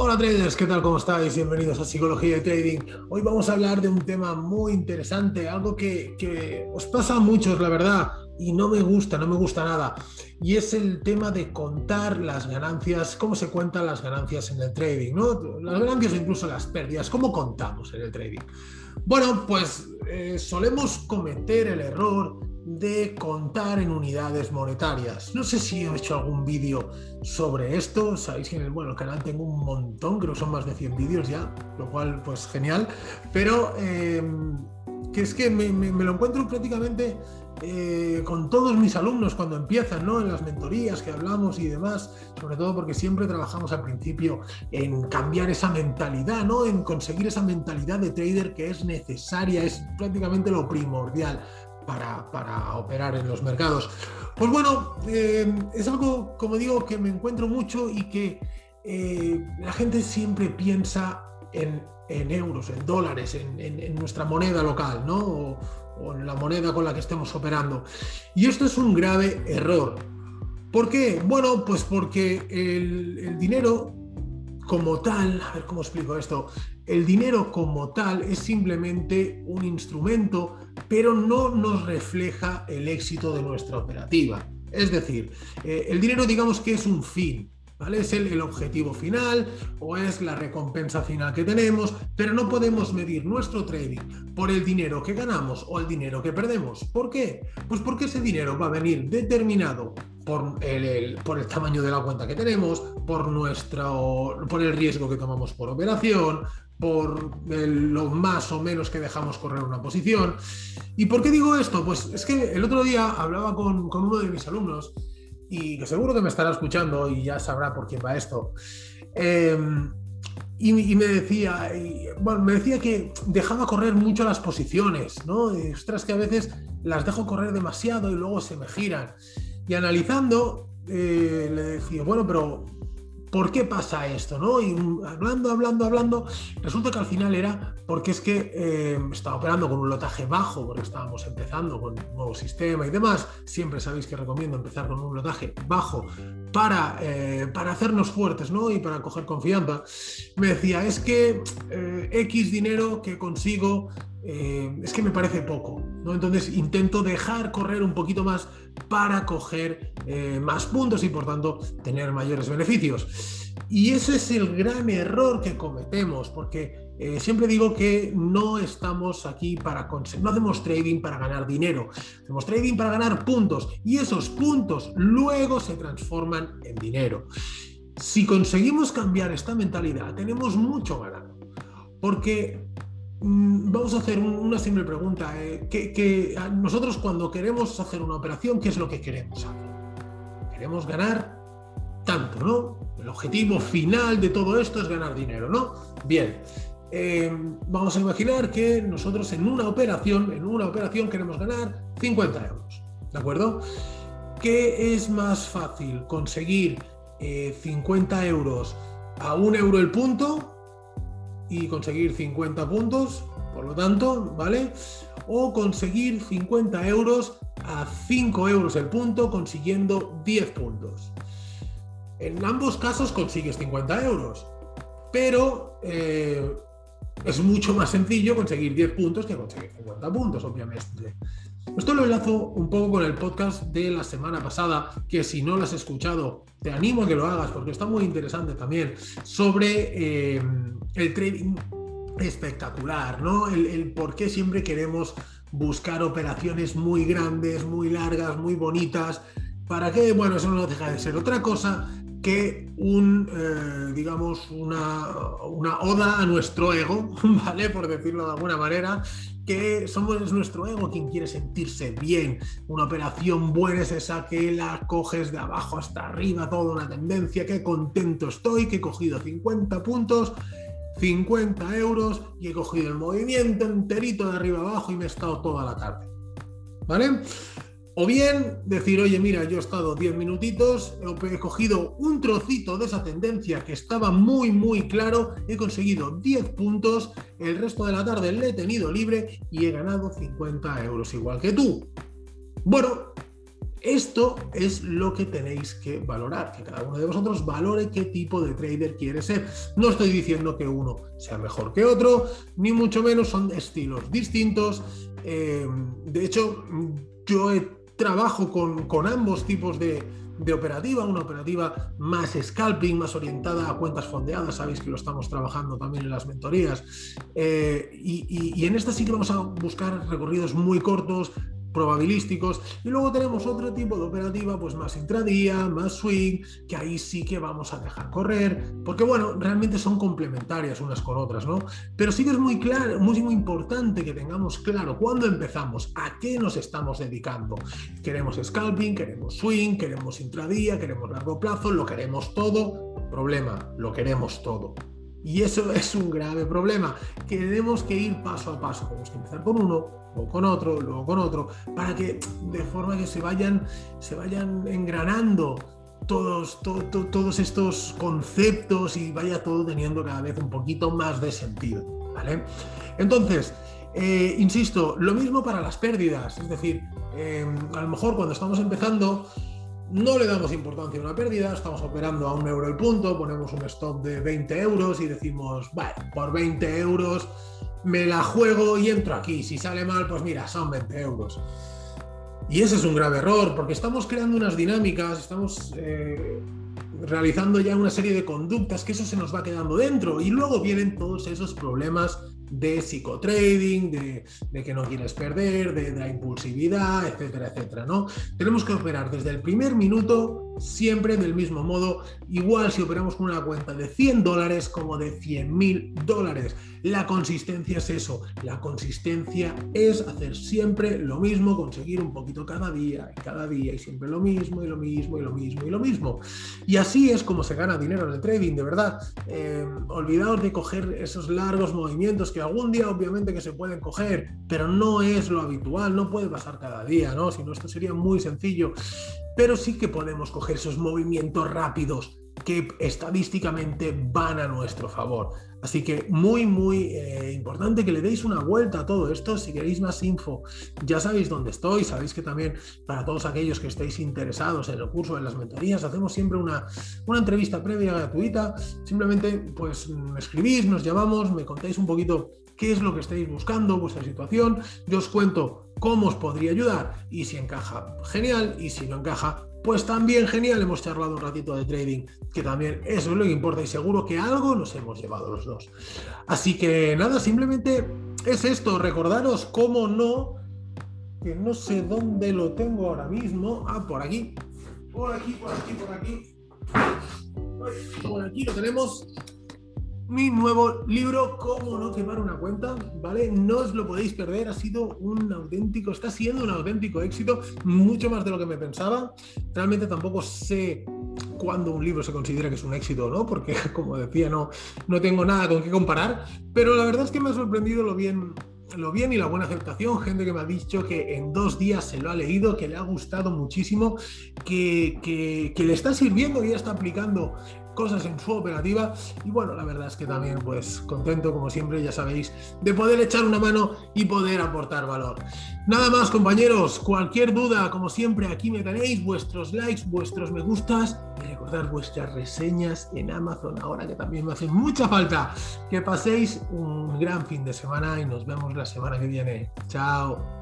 Hola traders, ¿qué tal? ¿Cómo estáis? Bienvenidos a Psicología de Trading. Hoy vamos a hablar de un tema muy interesante, algo que, os pasa a muchos, la verdad, y no me gusta, no me gusta nada. Y es el tema de contar las ganancias, cómo se cuentan las ganancias en el trading, ¿no? Las ganancias o incluso las pérdidas, ¿cómo contamos en el trading? Bueno, pues eh, solemos cometer el error de contar en unidades monetarias. No sé si he hecho algún vídeo sobre esto, sabéis que en el, bueno, canal tengo un montón, creo que son más de 100 vídeos ya, lo cual pues genial, pero eh, que es que me, lo encuentro prácticamente eh, con todos mis alumnos cuando empiezan, ¿no? En las mentorías que hablamos y demás, sobre todo porque siempre trabajamos al principio en cambiar esa mentalidad, ¿no? En conseguir esa mentalidad de trader que es necesaria, es prácticamente lo primordial para, operar en los mercados. Pues bueno, eh, es algo, como digo, que me encuentro mucho y que eh, la gente siempre piensa en, euros, en dólares, en, nuestra moneda local, ¿no? O, en la moneda con la que estemos operando. Y esto es un grave error. ¿Por qué? Bueno, pues porque el, dinero como tal, a ver cómo explico esto, el dinero como tal es simplemente un instrumento, pero no nos refleja el éxito de nuestra operativa. Es decir, eh, el dinero digamos que es un fin, ¿vale? Es el, objetivo final o es la recompensa final que tenemos, pero no podemos medir nuestro trading por el dinero que ganamos o el dinero que perdemos. ¿Por qué? Pues porque ese dinero va a venir determinado por el, por el tamaño de la cuenta que tenemos, por, nuestro, por el riesgo que tomamos por operación, por lo más o menos que dejamos correr una posición. ¿Y por qué digo esto? Pues es que el otro día hablaba con, con uno de mis alumnos y que seguro que me estará escuchando y ya sabrá por quién va esto. Em, y, me decía, bueno, me decía que dejaba correr mucho las posiciones, ¿no? Y, ostras, que a veces las dejo correr demasiado y luego se me giran. Y analizando, eh, le decía, bueno, pero ¿por qué pasa esto? ¿no? Y hablando, hablando, hablando, resulta que al final era porque es que eh, estaba operando con un lotaje bajo, porque estábamos empezando con un nuevo sistema y demás. Siempre sabéis que recomiendo empezar con un lotaje bajo para, eh, para hacernos fuertes ¿no? y para coger confianza. Me decía, es que eh, X dinero que consigo es que me parece poco. ¿no? Entonces intento dejar correr un poquito más para coger eh, más puntos y por tanto tener mayores beneficios. Y ese es el gran error que cometemos, porque eh, siempre digo que no estamos aquí para conseguir, no hacemos trading para ganar dinero, hacemos trading para ganar puntos y esos puntos luego se transforman en dinero. Si conseguimos cambiar esta mentalidad, tenemos mucho ganado, porque vamos a hacer una simple pregunta. Eh, que, nosotros cuando queremos hacer una operación, ¿qué es lo que queremos hacer? Queremos ganar tanto, ¿no? El objetivo final de todo esto es ganar dinero, ¿no? Bien, eh, vamos a imaginar que nosotros en una operación, en una operación queremos ganar 50 euros, ¿de acuerdo? ¿Qué es más fácil conseguir 50 eh, euros a un euro el punto y conseguir 50 puntos, por lo tanto, ¿vale? O conseguir 50 euros a 5 euros el punto, consiguiendo 10 puntos. En ambos casos consigues 50 euros, pero eh, es mucho más sencillo conseguir 10 puntos que conseguir 50 puntos, obviamente. Esto lo enlazo un poco con el podcast de la semana pasada, que si no lo has escuchado, te animo a que lo hagas porque está muy interesante también, sobre eh, el trading espectacular, ¿no? El, por qué siempre queremos buscar operaciones muy grandes, muy largas, muy bonitas. ¿Para qué? Bueno, eso no deja de ser otra cosa que un, eh, digamos, una, una, oda a nuestro ego, ¿vale? Por decirlo de alguna manera, que somos nuestro ego quien quiere sentirse bien. Una operación buena es esa que la coges de abajo hasta arriba, toda una tendencia, qué contento estoy, que he cogido 50 puntos, 50 euros y he cogido el movimiento enterito de arriba abajo y me he estado toda la tarde. ¿Vale? O bien decir, oye, mira, yo he estado 10 minutitos, he cogido un trocito de esa tendencia que estaba muy, muy claro, he conseguido 10 puntos, el resto de la tarde le he tenido libre y he ganado 50 euros igual que tú. Bueno, Esto es lo que tenéis que valorar, que cada uno de vosotros valore qué tipo de trader quiere ser. No estoy diciendo que uno sea mejor que otro, ni mucho menos son estilos distintos. Eh, de hecho, yo trabajo con, ambos tipos de, operativa, una operativa más scalping, más orientada a cuentas fondeadas, sabéis que lo estamos trabajando también en las mentorías, eh, y, en esta sí que vamos a buscar recorridos muy cortos, probabilísticos y luego tenemos otro tipo de operativa pues más intradía, más swing, que ahí sí que vamos a dejar correr, porque bueno, realmente son complementarias unas con otras, ¿no? Pero sí que es muy claro, muy, muy importante que tengamos claro cuándo empezamos, a qué nos estamos dedicando. Queremos scalping, queremos swing, queremos intradía, queremos largo plazo, lo queremos todo. Problema, lo queremos todo. Y eso es un grave problema. Tenemos que ir paso a paso. Tenemos que empezar con uno, luego con otro, luego con otro, para que de forma que se vayan, se vayan engranando todos, todos estos conceptos y vaya todo teniendo cada vez un poquito más de sentido. ¿vale? Entonces, eh, insisto, lo mismo para las pérdidas. Es decir, eh, a lo mejor cuando estamos empezando no le damos importancia a una pérdida, estamos operando a un euro el punto, ponemos un stop de 20 euros y decimos, vale, por 20 euros me la juego y entro aquí. Si sale mal, pues mira, son 20 euros. Y ese es un grave error, porque estamos creando unas dinámicas, estamos eh, realizando ya una serie de conductas que eso se nos va quedando dentro y luego vienen todos esos problemas de psicotrading, de, que no quieres perder, de, de, la impulsividad, etcétera, etcétera, ¿no? Tenemos que operar desde el primer minuto siempre del mismo modo, igual si operamos con una cuenta de 100 dólares como de 100 mil dólares. La consistencia es eso, la consistencia es hacer siempre lo mismo, conseguir un poquito cada día, y cada día, y siempre lo mismo, y lo mismo, y lo mismo, y lo mismo. Y así es como se gana dinero en el trading, de verdad. Eh, olvidaos de coger esos largos movimientos que algún día obviamente que se pueden coger, pero no es lo habitual, no puede pasar cada día, ¿no? Si no, esto sería muy sencillo pero sí que podemos coger esos movimientos rápidos que estadísticamente van a nuestro favor. Así que muy, muy eh, importante que le deis una vuelta a todo esto. Si queréis más info, ya sabéis dónde estoy. Sabéis que también para todos aquellos que estéis interesados en el curso, en las mentorías, hacemos siempre una, una entrevista previa gratuita. Simplemente pues escribís, nos llamamos, me contáis un poquito qué es lo que estáis buscando, vuestra situación. Yo os cuento cómo os podría ayudar y si encaja, genial, y si no encaja, pues también genial, hemos charlado un ratito de trading, que también eso es lo que importa y seguro que algo nos hemos llevado los dos. Así que nada, simplemente es esto, recordaros cómo no, que no sé dónde lo tengo ahora mismo, ah, por aquí, por aquí, por aquí, por aquí, por aquí lo tenemos, mi nuevo libro, Cómo no quemar una cuenta, ¿vale? No os lo podéis perder, ha sido un auténtico, está siendo un auténtico éxito, mucho más de lo que me pensaba. Realmente tampoco sé cuándo un libro se considera que es un éxito o no, porque como decía, no, no tengo nada con qué comparar, pero la verdad es que me ha sorprendido lo bien lo bien y la buena aceptación, gente que me ha dicho que en dos días se lo ha leído, que le ha gustado muchísimo, que, que, que le está sirviendo y ya está aplicando cosas en su operativa. Y bueno, la verdad es que también pues contento, como siempre, ya sabéis, de poder echar una mano y poder aportar valor. Nada más, compañeros, cualquier duda, como siempre, aquí me tenéis, vuestros likes, vuestros me gustas y recordar vuestras reseñas en Amazon, ahora que también me hace mucha falta. Que paséis un gran fin de semana y nos vemos la semana que viene. Chao.